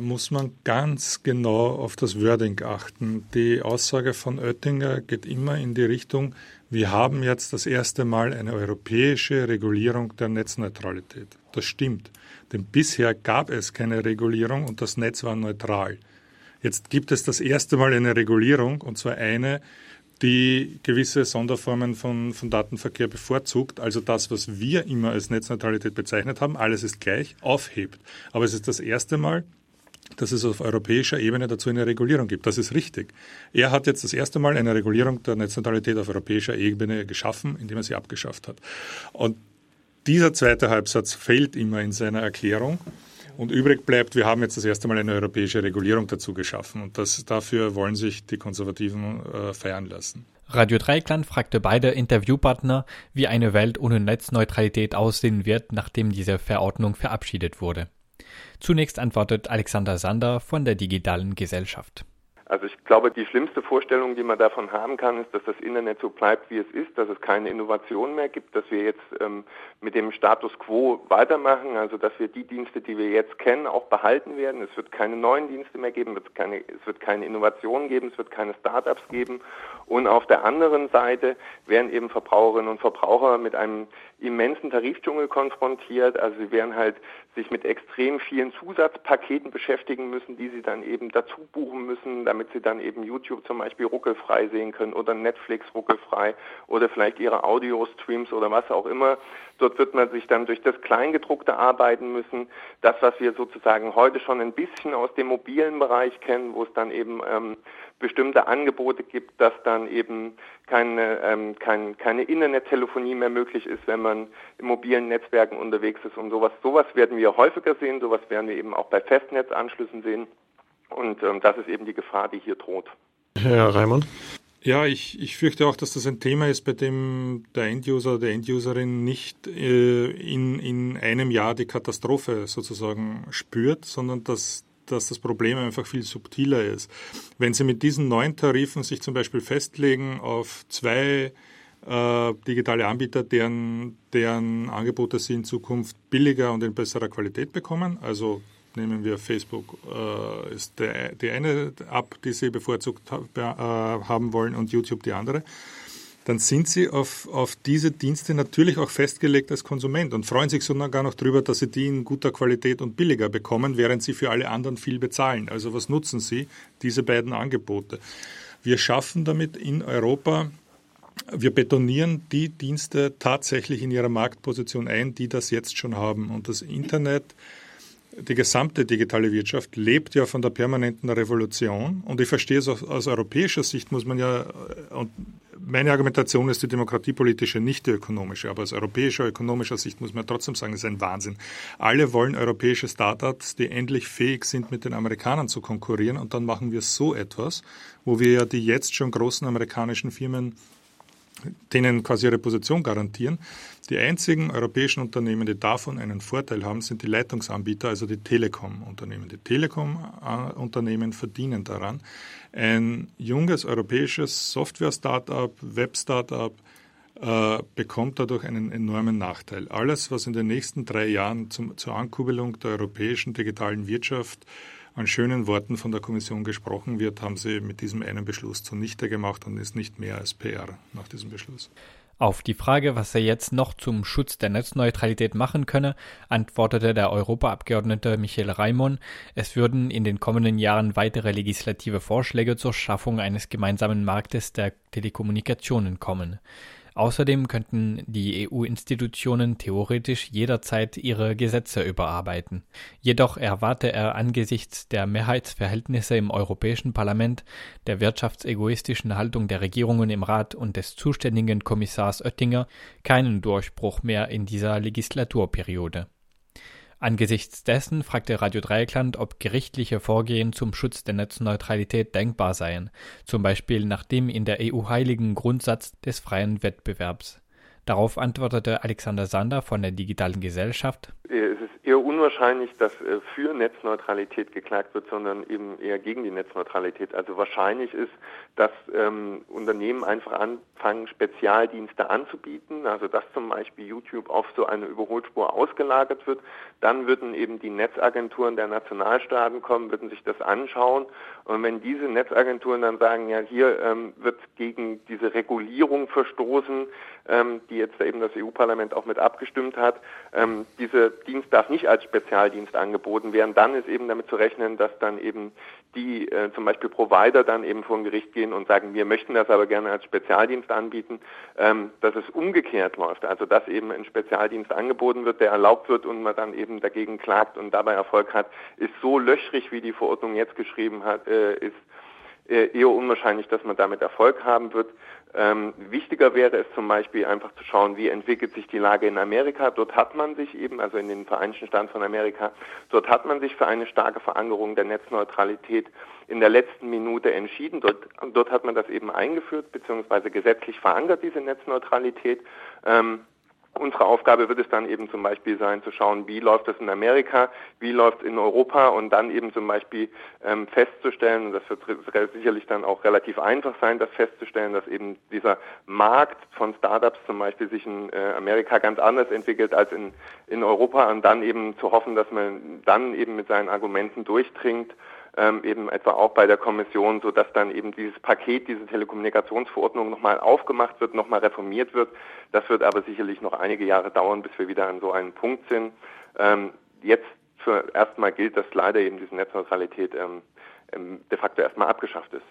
muss man ganz genau auf das Wording achten. Die Aussage von Oettinger geht immer in die Richtung, wir haben jetzt das erste Mal eine europäische Regulierung der Netzneutralität. Das stimmt, denn bisher gab es keine Regulierung und das Netz war neutral. Jetzt gibt es das erste Mal eine Regulierung, und zwar eine, die gewisse Sonderformen von, von Datenverkehr bevorzugt, also das, was wir immer als Netzneutralität bezeichnet haben, alles ist gleich, aufhebt. Aber es ist das erste Mal, dass es auf europäischer Ebene dazu eine Regulierung gibt. Das ist richtig. Er hat jetzt das erste Mal eine Regulierung der Netzneutralität auf europäischer Ebene geschaffen, indem er sie abgeschafft hat. Und dieser zweite Halbsatz fehlt immer in seiner Erklärung. Und übrig bleibt, wir haben jetzt das erste Mal eine europäische Regulierung dazu geschaffen. Und das, dafür wollen sich die Konservativen äh, feiern lassen. Radio Dreikland fragte beide Interviewpartner, wie eine Welt ohne Netzneutralität aussehen wird, nachdem diese Verordnung verabschiedet wurde. Zunächst antwortet Alexander Sander von der Digitalen Gesellschaft. Also ich glaube, die schlimmste Vorstellung, die man davon haben kann, ist, dass das Internet so bleibt, wie es ist, dass es keine Innovation mehr gibt, dass wir jetzt ähm, mit dem Status quo weitermachen, also dass wir die Dienste, die wir jetzt kennen, auch behalten werden. Es wird keine neuen Dienste mehr geben, es, keine, es wird keine Innovationen geben, es wird keine Startups geben. Und auf der anderen Seite werden eben Verbraucherinnen und Verbraucher mit einem immensen Tarifdschungel konfrontiert. Also sie werden halt sich mit extrem vielen Zusatzpaketen beschäftigen müssen, die sie dann eben dazu buchen müssen, damit sie dann eben YouTube zum Beispiel ruckelfrei sehen können oder Netflix ruckelfrei oder vielleicht ihre Audio-Streams oder was auch immer. Dort wird man sich dann durch das Kleingedruckte arbeiten müssen. Das, was wir sozusagen heute schon ein bisschen aus dem mobilen Bereich kennen, wo es dann eben ähm, bestimmte Angebote gibt, dass dann eben keine, ähm, kein, keine Internettelefonie mehr möglich ist, wenn man in mobilen Netzwerken unterwegs ist und sowas. Sowas werden wir häufiger sehen, sowas werden wir eben auch bei Festnetzanschlüssen sehen. Und ähm, das ist eben die Gefahr, die hier droht. Herr Raimund? Ja, ich, ich fürchte auch, dass das ein Thema ist, bei dem der Enduser oder der Enduserin nicht äh, in, in einem Jahr die Katastrophe sozusagen spürt, sondern dass dass das Problem einfach viel subtiler ist. Wenn Sie mit diesen neuen Tarifen sich zum Beispiel festlegen auf zwei äh, digitale Anbieter, deren, deren Angebote Sie in Zukunft billiger und in besserer Qualität bekommen, also nehmen wir Facebook, äh, ist der, die eine App, die Sie bevorzugt äh, haben wollen und YouTube die andere dann sind sie auf, auf diese Dienste natürlich auch festgelegt als Konsument und freuen sich sogar noch darüber, dass sie die in guter Qualität und billiger bekommen, während sie für alle anderen viel bezahlen. Also was nutzen sie? Diese beiden Angebote. Wir schaffen damit in Europa wir betonieren die Dienste tatsächlich in ihrer Marktposition ein, die das jetzt schon haben. Und das Internet, die gesamte digitale Wirtschaft lebt ja von der permanenten Revolution. Und ich verstehe es aus, aus europäischer Sicht, muss man ja, und meine Argumentation ist die demokratiepolitische, nicht die ökonomische. Aber aus europäischer, ökonomischer Sicht muss man trotzdem sagen, es ist ein Wahnsinn. Alle wollen europäische Startups, die endlich fähig sind, mit den Amerikanern zu konkurrieren. Und dann machen wir so etwas, wo wir ja die jetzt schon großen amerikanischen Firmen denen quasi ihre Position garantieren. Die einzigen europäischen Unternehmen, die davon einen Vorteil haben, sind die Leitungsanbieter, also die Telekom-Unternehmen. Die Telekom-Unternehmen verdienen daran. Ein junges europäisches Software-Startup, Web-Startup äh, bekommt dadurch einen enormen Nachteil. Alles, was in den nächsten drei Jahren zum, zur Ankurbelung der europäischen digitalen Wirtschaft an schönen Worten von der Kommission gesprochen wird, haben sie mit diesem einen Beschluss zunichte gemacht und ist nicht mehr als PR nach diesem Beschluss. Auf die Frage, was er jetzt noch zum Schutz der Netzneutralität machen könne, antwortete der Europaabgeordnete Michael Raimon, es würden in den kommenden Jahren weitere legislative Vorschläge zur Schaffung eines gemeinsamen Marktes der Telekommunikationen kommen. Außerdem könnten die EU-Institutionen theoretisch jederzeit ihre Gesetze überarbeiten. Jedoch erwarte er angesichts der Mehrheitsverhältnisse im Europäischen Parlament, der wirtschaftsegoistischen Haltung der Regierungen im Rat und des zuständigen Kommissars Oettinger keinen Durchbruch mehr in dieser Legislaturperiode. Angesichts dessen fragte Radio Dreieckland, ob gerichtliche Vorgehen zum Schutz der Netzneutralität denkbar seien, zum Beispiel nach dem in der EU heiligen Grundsatz des freien Wettbewerbs. Darauf antwortete Alexander Sander von der Digitalen Gesellschaft. Äh, es ist eher unwahrscheinlich, dass äh, für Netzneutralität geklagt wird, sondern eben eher gegen die Netzneutralität. Also wahrscheinlich ist, dass ähm, Unternehmen einfach anfangen, Spezialdienste anzubieten, also dass zum Beispiel YouTube auf so eine Überholspur ausgelagert wird. Dann würden eben die Netzagenturen der Nationalstaaten kommen, würden sich das anschauen. Und wenn diese Netzagenturen dann sagen, ja, hier ähm, wird gegen diese Regulierung verstoßen, ähm, die jetzt eben das EU-Parlament auch mit abgestimmt hat, ähm, dieser Dienst darf nicht als Spezialdienst angeboten werden, dann ist eben damit zu rechnen, dass dann eben die äh, zum Beispiel Provider dann eben vor ein Gericht gehen und sagen, wir möchten das aber gerne als Spezialdienst anbieten, ähm, dass es umgekehrt läuft, also dass eben ein Spezialdienst angeboten wird, der erlaubt wird und man dann eben dagegen klagt und dabei Erfolg hat, ist so löchrig, wie die Verordnung jetzt geschrieben hat, äh, ist eher unwahrscheinlich, dass man damit Erfolg haben wird. Ähm, wichtiger wäre es zum Beispiel einfach zu schauen, wie entwickelt sich die Lage in Amerika. Dort hat man sich eben, also in den Vereinigten Staaten von Amerika, dort hat man sich für eine starke Verankerung der Netzneutralität in der letzten Minute entschieden. Dort, dort hat man das eben eingeführt, beziehungsweise gesetzlich verankert, diese Netzneutralität. Ähm, Unsere Aufgabe wird es dann eben zum Beispiel sein, zu schauen, wie läuft es in Amerika, wie läuft es in Europa und dann eben zum Beispiel ähm, festzustellen, und das wird sicherlich dann auch relativ einfach sein, das festzustellen, dass eben dieser Markt von Startups zum Beispiel sich in äh, Amerika ganz anders entwickelt als in, in Europa und dann eben zu hoffen, dass man dann eben mit seinen Argumenten durchdringt ähm, eben etwa auch bei der Kommission, so dass dann eben dieses Paket, diese Telekommunikationsverordnung nochmal aufgemacht wird, nochmal reformiert wird. Das wird aber sicherlich noch einige Jahre dauern, bis wir wieder an so einem Punkt sind. Ähm, jetzt für erstmal gilt, dass leider eben diese Netzneutralität ähm, ähm de facto erstmal abgeschafft ist.